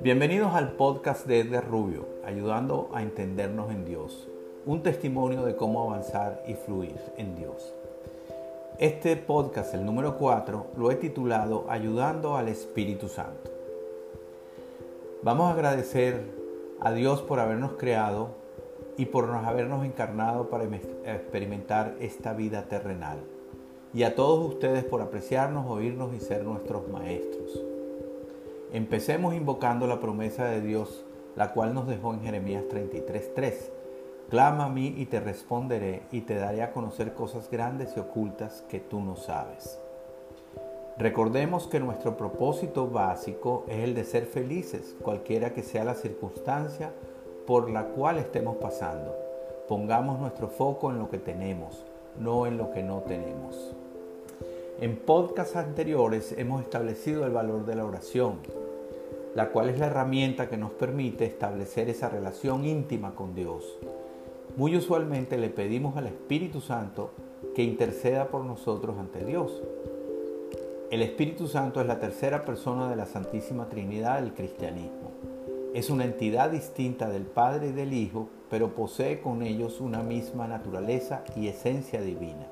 Bienvenidos al podcast de Edgar Rubio, ayudando a entendernos en Dios, un testimonio de cómo avanzar y fluir en Dios. Este podcast, el número 4, lo he titulado Ayudando al Espíritu Santo. Vamos a agradecer a Dios por habernos creado y por habernos encarnado para experimentar esta vida terrenal. Y a todos ustedes por apreciarnos, oírnos y ser nuestros maestros. Empecemos invocando la promesa de Dios, la cual nos dejó en Jeremías 33:3. Clama a mí y te responderé y te daré a conocer cosas grandes y ocultas que tú no sabes. Recordemos que nuestro propósito básico es el de ser felices, cualquiera que sea la circunstancia por la cual estemos pasando. Pongamos nuestro foco en lo que tenemos, no en lo que no tenemos. En podcasts anteriores hemos establecido el valor de la oración, la cual es la herramienta que nos permite establecer esa relación íntima con Dios. Muy usualmente le pedimos al Espíritu Santo que interceda por nosotros ante Dios. El Espíritu Santo es la tercera persona de la Santísima Trinidad del cristianismo. Es una entidad distinta del Padre y del Hijo, pero posee con ellos una misma naturaleza y esencia divina.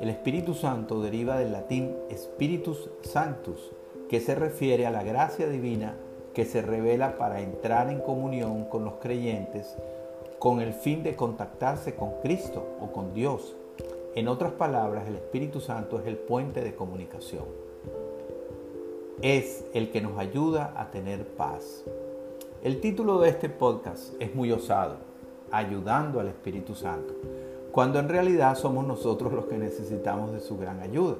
El Espíritu Santo deriva del latín Spiritus Sanctus, que se refiere a la gracia divina que se revela para entrar en comunión con los creyentes con el fin de contactarse con Cristo o con Dios. En otras palabras, el Espíritu Santo es el puente de comunicación. Es el que nos ayuda a tener paz. El título de este podcast es muy osado, ayudando al Espíritu Santo cuando en realidad somos nosotros los que necesitamos de su gran ayuda.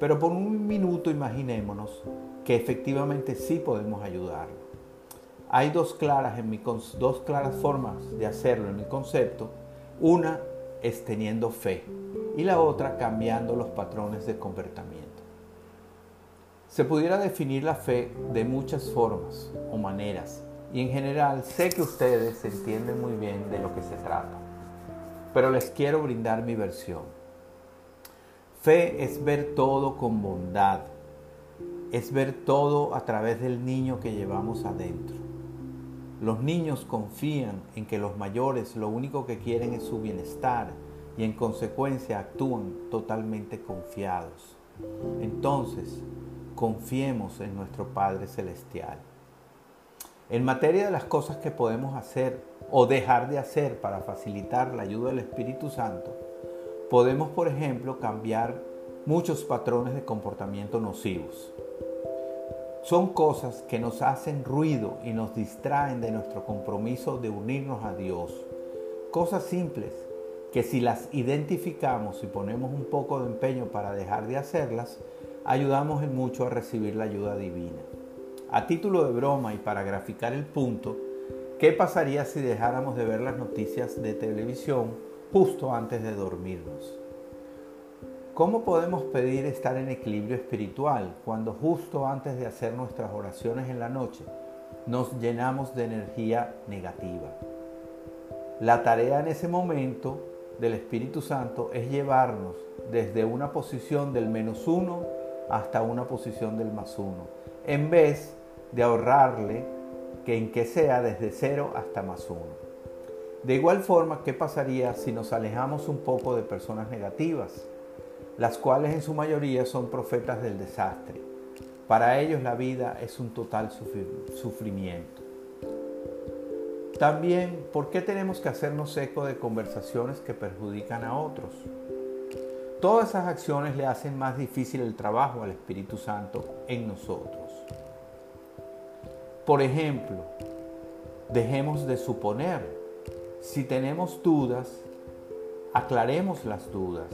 Pero por un minuto imaginémonos que efectivamente sí podemos ayudarlo. Hay dos claras, dos claras formas de hacerlo en mi concepto. Una es teniendo fe y la otra cambiando los patrones de comportamiento. Se pudiera definir la fe de muchas formas o maneras y en general sé que ustedes entienden muy bien de lo que se trata pero les quiero brindar mi versión. Fe es ver todo con bondad, es ver todo a través del niño que llevamos adentro. Los niños confían en que los mayores lo único que quieren es su bienestar y en consecuencia actúan totalmente confiados. Entonces, confiemos en nuestro Padre Celestial. En materia de las cosas que podemos hacer o dejar de hacer para facilitar la ayuda del Espíritu Santo, podemos, por ejemplo, cambiar muchos patrones de comportamiento nocivos. Son cosas que nos hacen ruido y nos distraen de nuestro compromiso de unirnos a Dios. Cosas simples que si las identificamos y ponemos un poco de empeño para dejar de hacerlas, ayudamos en mucho a recibir la ayuda divina. A título de broma y para graficar el punto, ¿qué pasaría si dejáramos de ver las noticias de televisión justo antes de dormirnos? ¿Cómo podemos pedir estar en equilibrio espiritual cuando justo antes de hacer nuestras oraciones en la noche nos llenamos de energía negativa? La tarea en ese momento del Espíritu Santo es llevarnos desde una posición del menos uno hasta una posición del más uno, en vez de ahorrarle que en que sea desde cero hasta más uno. De igual forma, ¿qué pasaría si nos alejamos un poco de personas negativas, las cuales en su mayoría son profetas del desastre? Para ellos la vida es un total sufrimiento. También, ¿por qué tenemos que hacernos eco de conversaciones que perjudican a otros? Todas esas acciones le hacen más difícil el trabajo al Espíritu Santo en nosotros. Por ejemplo, dejemos de suponer. Si tenemos dudas, aclaremos las dudas.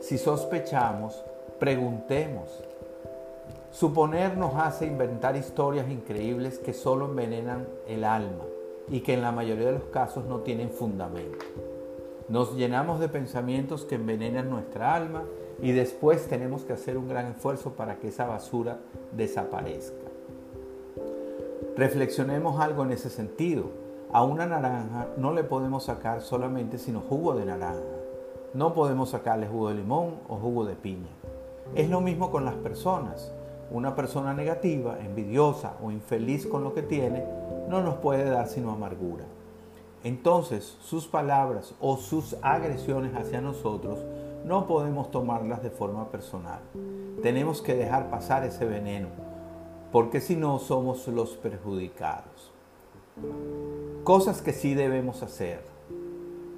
Si sospechamos, preguntemos. Suponer nos hace inventar historias increíbles que solo envenenan el alma y que en la mayoría de los casos no tienen fundamento. Nos llenamos de pensamientos que envenenan nuestra alma y después tenemos que hacer un gran esfuerzo para que esa basura desaparezca. Reflexionemos algo en ese sentido. A una naranja no le podemos sacar solamente sino jugo de naranja. No podemos sacarle jugo de limón o jugo de piña. Es lo mismo con las personas. Una persona negativa, envidiosa o infeliz con lo que tiene no nos puede dar sino amargura. Entonces sus palabras o sus agresiones hacia nosotros no podemos tomarlas de forma personal. Tenemos que dejar pasar ese veneno, porque si no somos los perjudicados. Cosas que sí debemos hacer.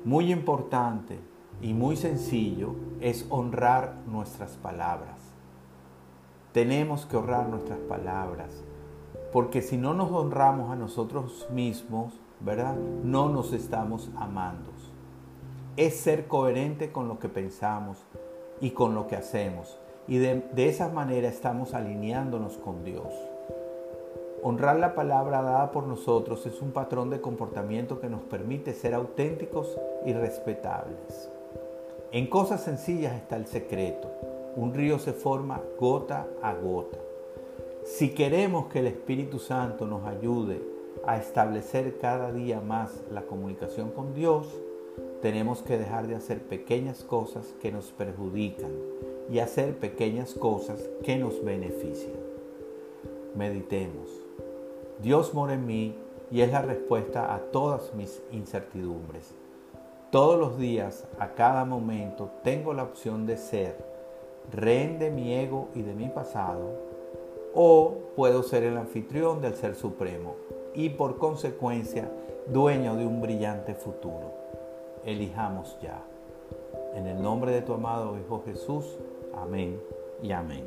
Muy importante y muy sencillo es honrar nuestras palabras. Tenemos que honrar nuestras palabras, porque si no nos honramos a nosotros mismos, ¿verdad? No nos estamos amando. Es ser coherente con lo que pensamos y con lo que hacemos. Y de, de esa manera estamos alineándonos con Dios. Honrar la palabra dada por nosotros es un patrón de comportamiento que nos permite ser auténticos y respetables. En cosas sencillas está el secreto. Un río se forma gota a gota. Si queremos que el Espíritu Santo nos ayude a establecer cada día más la comunicación con Dios, tenemos que dejar de hacer pequeñas cosas que nos perjudican y hacer pequeñas cosas que nos benefician. Meditemos. Dios mora en mí y es la respuesta a todas mis incertidumbres. Todos los días, a cada momento, tengo la opción de ser rehén de mi ego y de mi pasado, o puedo ser el anfitrión del Ser Supremo y por consecuencia dueño de un brillante futuro. Elijamos ya. En el nombre de tu amado Hijo Jesús, amén y amén.